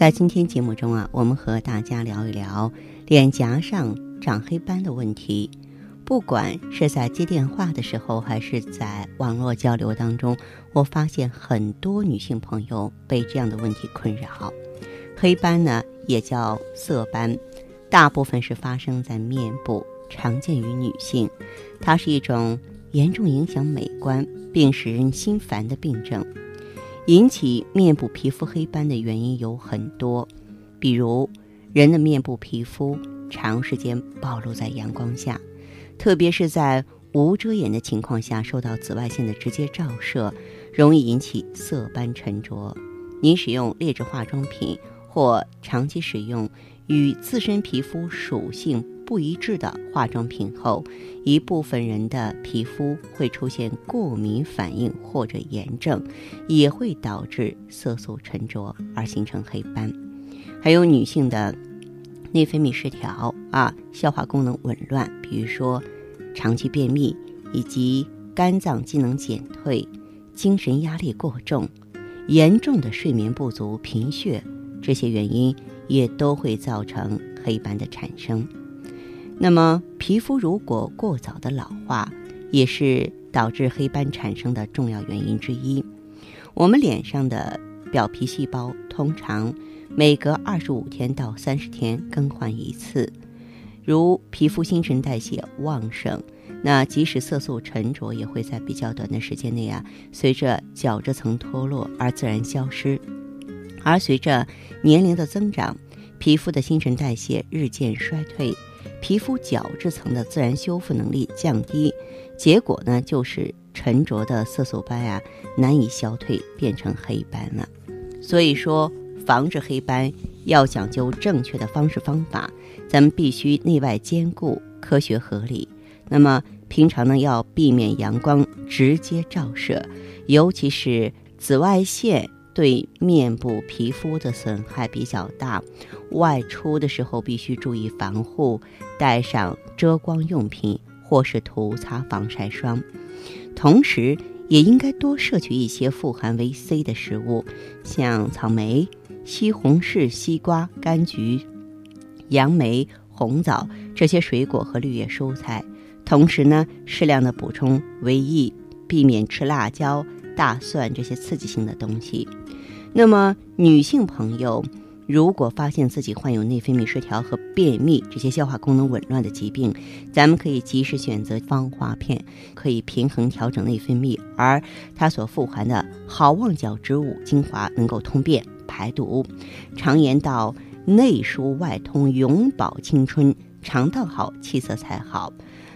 在今天节目中啊，我们和大家聊一聊脸颊上长黑斑的问题。不管是在接电话的时候，还是在网络交流当中，我发现很多女性朋友被这样的问题困扰。黑斑呢，也叫色斑，大部分是发生在面部，常见于女性。它是一种严重影响美观并使人心烦的病症。引起面部皮肤黑斑的原因有很多，比如人的面部皮肤长时间暴露在阳光下。特别是在无遮掩的情况下，受到紫外线的直接照射，容易引起色斑沉着。您使用劣质化妆品或长期使用与自身皮肤属性不一致的化妆品后，一部分人的皮肤会出现过敏反应或者炎症，也会导致色素沉着而形成黑斑。还有女性的。内分泌失调啊，消化功能紊乱，比如说长期便秘，以及肝脏机能减退、精神压力过重、严重的睡眠不足、贫血，这些原因也都会造成黑斑的产生。那么，皮肤如果过早的老化，也是导致黑斑产生的重要原因之一。我们脸上的表皮细胞通常。每隔二十五天到三十天更换一次，如皮肤新陈代谢旺盛，那即使色素沉着，也会在比较短的时间内啊，随着角质层脱落而自然消失。而随着年龄的增长，皮肤的新陈代谢日渐衰退，皮肤角质层的自然修复能力降低，结果呢，就是沉着的色素斑啊难以消退，变成黑斑了。所以说。防治黑斑要讲究正确的方式方法，咱们必须内外兼顾，科学合理。那么平常呢，要避免阳光直接照射，尤其是紫外线对面部皮肤的损害比较大。外出的时候必须注意防护，带上遮光用品或是涂擦防晒霜，同时也应该多摄取一些富含维 C 的食物，像草莓。西红柿、西瓜、柑橘、杨梅、红枣这些水果和绿叶蔬菜，同时呢，适量的补充维 E，避免吃辣椒、大蒜这些刺激性的东西。那么，女性朋友如果发现自己患有内分泌失调和便秘这些消化功能紊乱的疾病，咱们可以及时选择芳华片，可以平衡调整内分泌，而它所富含的好望角植物精华能够通便。排毒，常言道：内疏外通，永葆青春。肠道好，气色才好。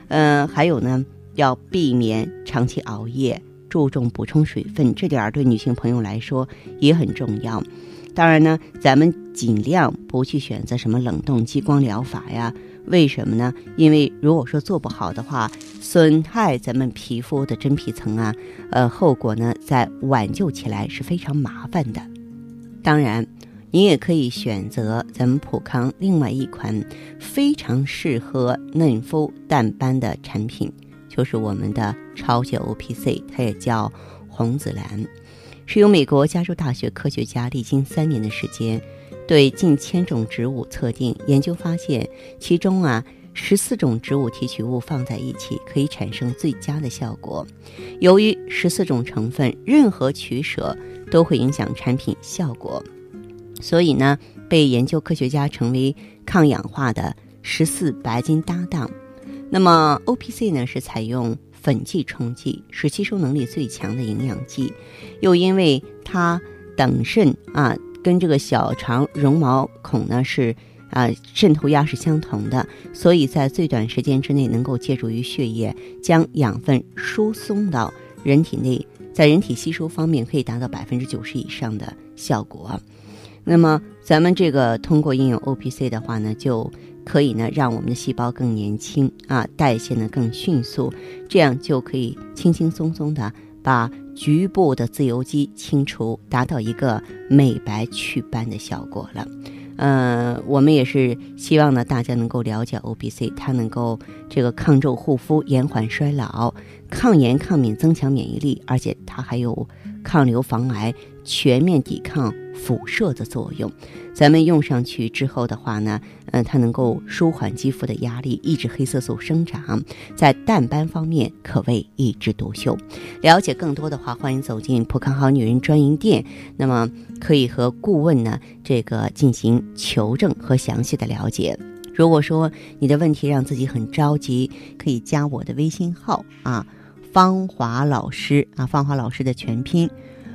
嗯，还有呢，要避免长期熬夜，注重补充水分，这点儿对女性朋友来说也很重要。当然呢，咱们尽量不去选择什么冷冻激光疗法呀？为什么呢？因为如果说做不好的话，损害咱们皮肤的真皮层啊，呃，后果呢，在挽救起来是非常麻烦的。当然，你也可以选择咱们普康另外一款非常适合嫩肤淡斑的产品，就是我们的超级 O P C，它也叫红紫蓝，是由美国加州大学科学家历经三年的时间，对近千种植物测定研究发现，其中啊十四种植物提取物放在一起可以产生最佳的效果。由于十四种成分任何取舍。都会影响产品效果，所以呢，被研究科学家称为抗氧化的十四白金搭档。那么 O P C 呢是采用粉剂冲剂，是吸收能力最强的营养剂，又因为它等渗啊，跟这个小肠绒毛孔呢是啊渗透压是相同的，所以在最短时间之内能够借助于血液将养分输送到人体内，在人体吸收方面可以达到百分之九十以上的效果。那么咱们这个通过应用 O P C 的话呢，就可以呢让我们的细胞更年轻啊，代谢呢更迅速，这样就可以轻轻松松的把局部的自由基清除，达到一个美白祛斑的效果了。呃，我们也是希望呢大家能够了解 OBC，它能够这个抗皱护肤、延缓衰老、抗炎抗敏、增强免疫力，而且它还有抗瘤防癌、全面抵抗。辐射的作用，咱们用上去之后的话呢，嗯，它能够舒缓肌肤的压力，抑制黑色素生长，在淡斑方面可谓一枝独秀。了解更多的话，欢迎走进普康好女人专营店，那么可以和顾问呢这个进行求证和详细的了解。如果说你的问题让自己很着急，可以加我的微信号啊，芳华老师啊，芳华老师的全拼。